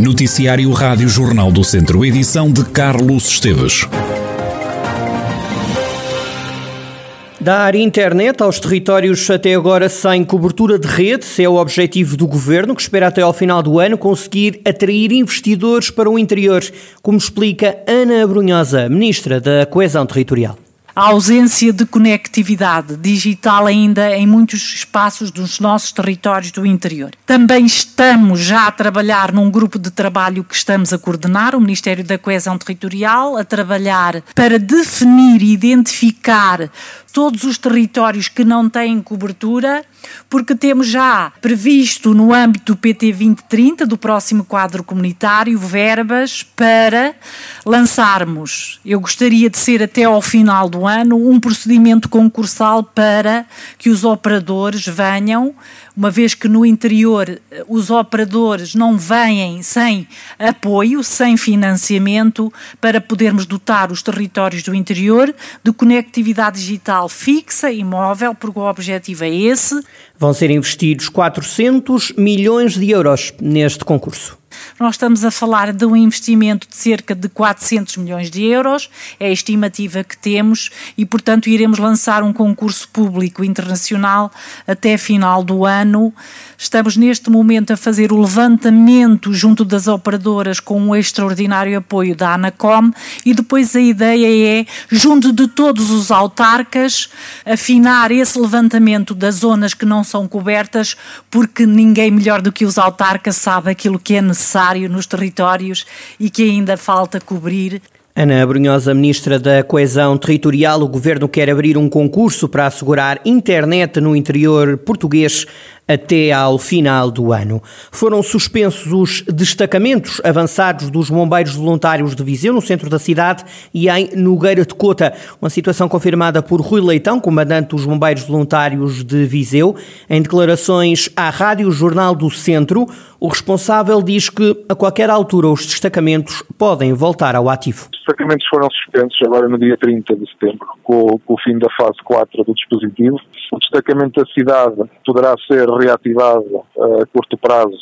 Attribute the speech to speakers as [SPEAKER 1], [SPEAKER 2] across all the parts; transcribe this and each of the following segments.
[SPEAKER 1] Noticiário Rádio Jornal do Centro, edição de Carlos Esteves.
[SPEAKER 2] Dar internet aos territórios até agora sem cobertura de rede é o objetivo do governo, que espera até ao final do ano conseguir atrair investidores para o interior, como explica Ana Brunhosa, ministra da Coesão Territorial
[SPEAKER 3] a ausência de conectividade digital ainda em muitos espaços dos nossos territórios do interior. Também estamos já a trabalhar num grupo de trabalho que estamos a coordenar, o Ministério da Coesão Territorial, a trabalhar para definir e identificar todos os territórios que não têm cobertura, porque temos já previsto no âmbito do PT 2030, do próximo quadro comunitário, verbas para lançarmos, eu gostaria de ser até ao final do ano, um procedimento concursal para que os operadores venham uma vez que no interior eh, os operadores não vêm sem apoio, sem financiamento, para podermos dotar os territórios do interior de conectividade digital fixa e móvel, porque o objetivo é esse.
[SPEAKER 2] Vão ser investidos 400 milhões de euros neste concurso.
[SPEAKER 3] Nós estamos a falar de um investimento de cerca de 400 milhões de euros, é a estimativa que temos, e, portanto, iremos lançar um concurso público internacional até final do ano. Estamos neste momento a fazer o levantamento junto das operadoras com um extraordinário apoio da Anacom e depois a ideia é, junto de todos os autarcas, afinar esse levantamento das zonas que não são cobertas, porque ninguém melhor do que os autarcas sabe aquilo que é necessário nos territórios e que ainda falta cobrir.
[SPEAKER 2] Ana Brunhosa, Ministra da Coesão Territorial, o Governo quer abrir um concurso para assegurar internet no interior português até ao final do ano. Foram suspensos os destacamentos avançados dos bombeiros voluntários de Viseu, no centro da cidade, e em Nogueira de Cota. Uma situação confirmada por Rui Leitão, comandante dos bombeiros voluntários de Viseu. Em declarações à Rádio Jornal do Centro, o responsável diz que a qualquer altura os destacamentos podem voltar ao ativo.
[SPEAKER 4] Os destacamentos foram suspensos agora no dia 30 de setembro, com, o fim da fase 4 do dispositivo. O destacamento da cidade poderá ser reativado a curto prazo,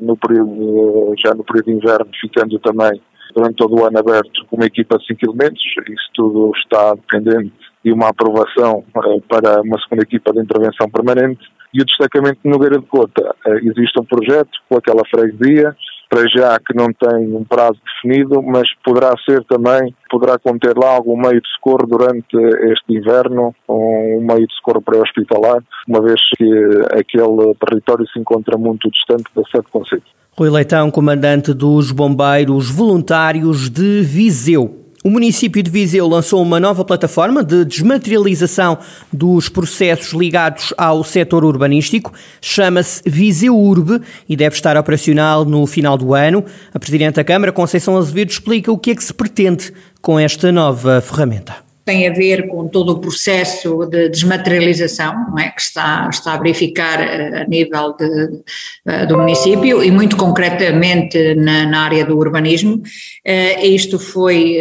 [SPEAKER 4] no período, já no período de inverno, ficando também durante todo o ano aberto com uma equipa de 5 elementos. Isso tudo está dependente de uma aprovação para uma segunda equipa de intervenção permanente. E o destacamento de Nogueira de Cota, existe um projeto com aquela freguesia, para já que não tem um prazo definido, mas poderá ser também, poderá conter lá algum meio de socorro durante este inverno, um meio de socorro pré-hospitalar, uma vez que aquele território se encontra muito distante da sede conselho.
[SPEAKER 2] Rui Leitão, comandante dos Bombeiros Voluntários de Viseu. O município de Viseu lançou uma nova plataforma de desmaterialização dos processos ligados ao setor urbanístico. Chama-se Viseu Urbe e deve estar operacional no final do ano. A Presidente da Câmara, Conceição Azevedo, explica o que é que se pretende com esta nova ferramenta
[SPEAKER 5] tem a ver com todo o processo de desmaterialização não é, que está, está a verificar eh, a nível de, eh, do município e muito concretamente na, na área do urbanismo. Uh, isto foi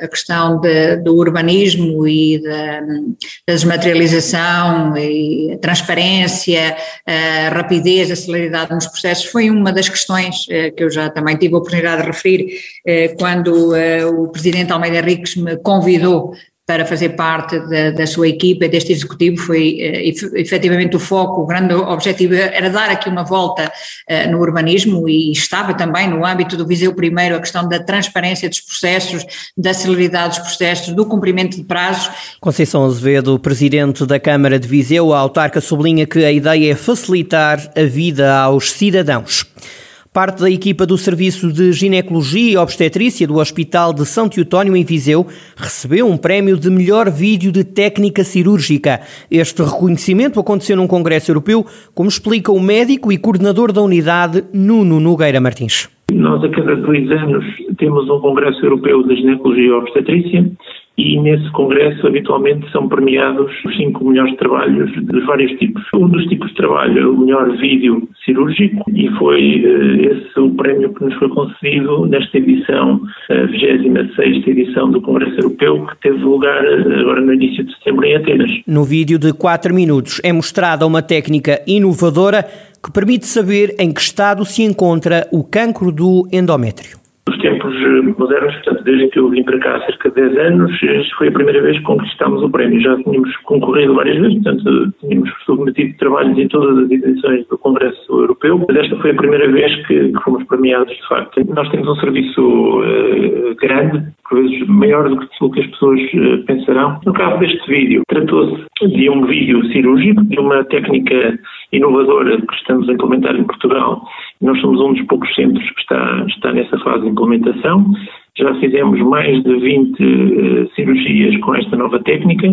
[SPEAKER 5] a questão de, do urbanismo e da, desmaterialização e a transparência, a rapidez, a celeridade nos processos foi uma das questões que eu já também tive a oportunidade de referir quando o Presidente Almeida Henriques me convidou para fazer parte da, da sua equipa, deste executivo, foi uh, efetivamente o foco, o grande objetivo era dar aqui uma volta uh, no urbanismo e estava também no âmbito do Viseu Primeiro a questão da transparência dos processos, da celeridade dos processos, do cumprimento de prazos.
[SPEAKER 2] Conceição Azevedo, presidente da Câmara de Viseu, a autarca sublinha que a ideia é facilitar a vida aos cidadãos. Parte da equipa do Serviço de Ginecologia e Obstetrícia do Hospital de São Teotónio, em Viseu, recebeu um prémio de melhor vídeo de técnica cirúrgica. Este reconhecimento aconteceu num congresso europeu, como explica o médico e coordenador da unidade, Nuno Nogueira Martins.
[SPEAKER 6] Nós, a cada dois anos, temos um congresso europeu de ginecologia e obstetrícia e nesse congresso habitualmente são premiados os cinco melhores trabalhos de vários tipos. Um dos tipos de trabalho é o melhor vídeo cirúrgico e foi uh, esse o prémio que nos foi concedido nesta edição, a 26 edição do Congresso Europeu, que teve lugar uh, agora no início de setembro em Atenas.
[SPEAKER 2] No vídeo de 4 minutos é mostrada uma técnica inovadora que permite saber em que estado se encontra o cancro do endométrio.
[SPEAKER 6] Nos tempos modernos, portanto, desde que eu vim para cá há cerca de 10 anos, foi a primeira vez que conquistámos o prémio. Já tínhamos concorrido várias vezes, portanto, tínhamos submetido trabalhos em todas as edições do Congresso Europeu, mas esta foi a primeira vez que, fomos premiados, de facto. Nós temos um serviço uh, grande, por vezes maior do que, as pessoas uh, pensarão. No caso deste vídeo, tratou-se de um vídeo cirúrgico, de uma técnica inovadora que estamos a implementar em Portugal. Nós somos um dos poucos centros que está, está nessa fase de implementação. Já fizemos mais de 20 uh, eh, cirurgias com esta nova técnica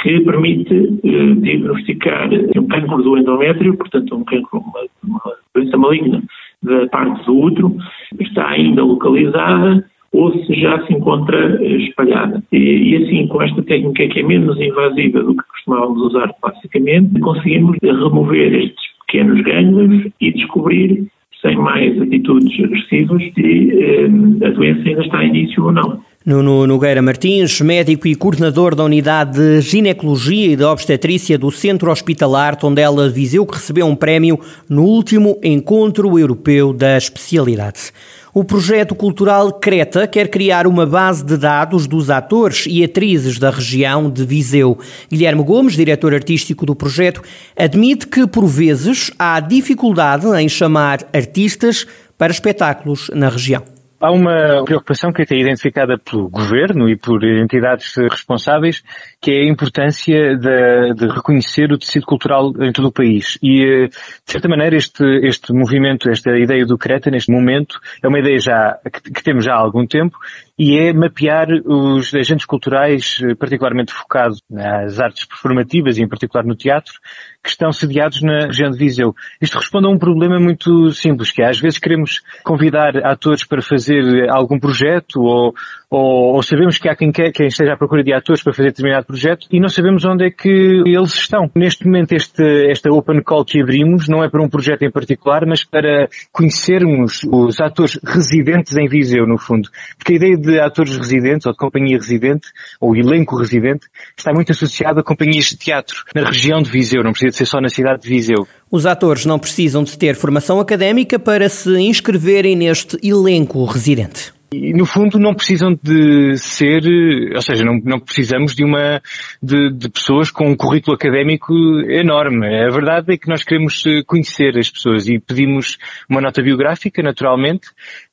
[SPEAKER 6] que permite uh, diagnosticar um cancro do endométrio, portanto um cancro, uma, uma doença maligna da parte do útero, está ainda localizada ou se já se encontra eh, espalhada. E, e, assim, com esta técnica que é menos invasiva do que costumávamos usar classicamente, conseguimos remover estes pequenos ganhos e descobrir, sem mais atitudes agressivas, se eh, a doença ainda está em início ou não.
[SPEAKER 2] Nuno Nogueira Martins, médico e coordenador da Unidade de Ginecologia e de Obstetrícia do Centro Hospitalar Tondela Viseu, que recebeu um prémio no último Encontro Europeu da Especialidade. O projeto cultural Creta quer criar uma base de dados dos atores e atrizes da região de Viseu. Guilherme Gomes, diretor artístico do projeto, admite que, por vezes, há dificuldade em chamar artistas para espetáculos na região.
[SPEAKER 7] Há uma preocupação que é identificada pelo governo e por entidades responsáveis, que é a importância de, de, reconhecer o tecido cultural em todo o país. E, eh, de certa maneira, este, este movimento, esta ideia do Creta, neste momento, é uma ideia já, que, que temos já há algum tempo e é mapear os agentes culturais, eh, particularmente focados nas artes performativas e em particular no teatro, que estão sediados na região de Viseu. Isto responde a um problema muito simples, que é às vezes queremos convidar atores para fazer algum projeto ou, ou, ou sabemos que há quem, quer, quem esteja à procura de atores para fazer determinado projeto e não sabemos onde é que eles estão. Neste momento este, esta open call que abrimos não é para um projeto em particular, mas para conhecermos os atores residentes em Viseu, no fundo. Porque a ideia de de atores residentes ou de companhia residente ou elenco residente está muito associado a companhias de teatro na região de Viseu, não precisa de ser só na cidade de Viseu.
[SPEAKER 2] Os atores não precisam de ter formação académica para se inscreverem neste elenco residente.
[SPEAKER 7] E, no fundo, não precisam de ser, ou seja, não, não precisamos de uma, de, de, pessoas com um currículo académico enorme. A verdade é que nós queremos conhecer as pessoas e pedimos uma nota biográfica, naturalmente,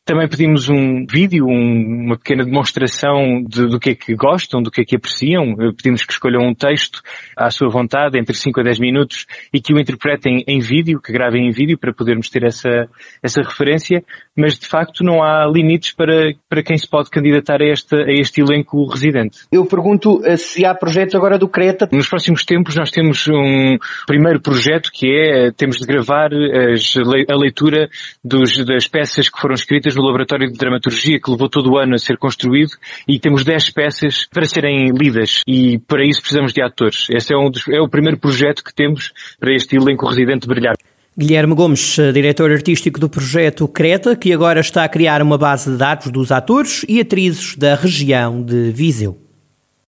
[SPEAKER 7] também pedimos um vídeo, um, uma pequena demonstração de, do que é que gostam, do que é que apreciam. Pedimos que escolham um texto à sua vontade, entre 5 a 10 minutos, e que o interpretem em vídeo, que gravem em vídeo para podermos ter essa, essa referência. Mas de facto não há limites para, para quem se pode candidatar a este, a este elenco residente.
[SPEAKER 2] Eu pergunto eh, se há projetos agora do Creta.
[SPEAKER 7] Nos próximos tempos nós temos um primeiro projeto que é, temos de gravar as, a leitura dos, das peças que foram escritas no laboratório de dramaturgia que levou todo o ano a ser construído e temos 10 peças para serem lidas e para isso precisamos de atores. Esse é, um dos, é o primeiro projeto que temos para este elenco residente brilhar.
[SPEAKER 2] Guilherme Gomes, diretor artístico do projeto Creta, que agora está a criar uma base de dados dos atores e atrizes da região de Viseu.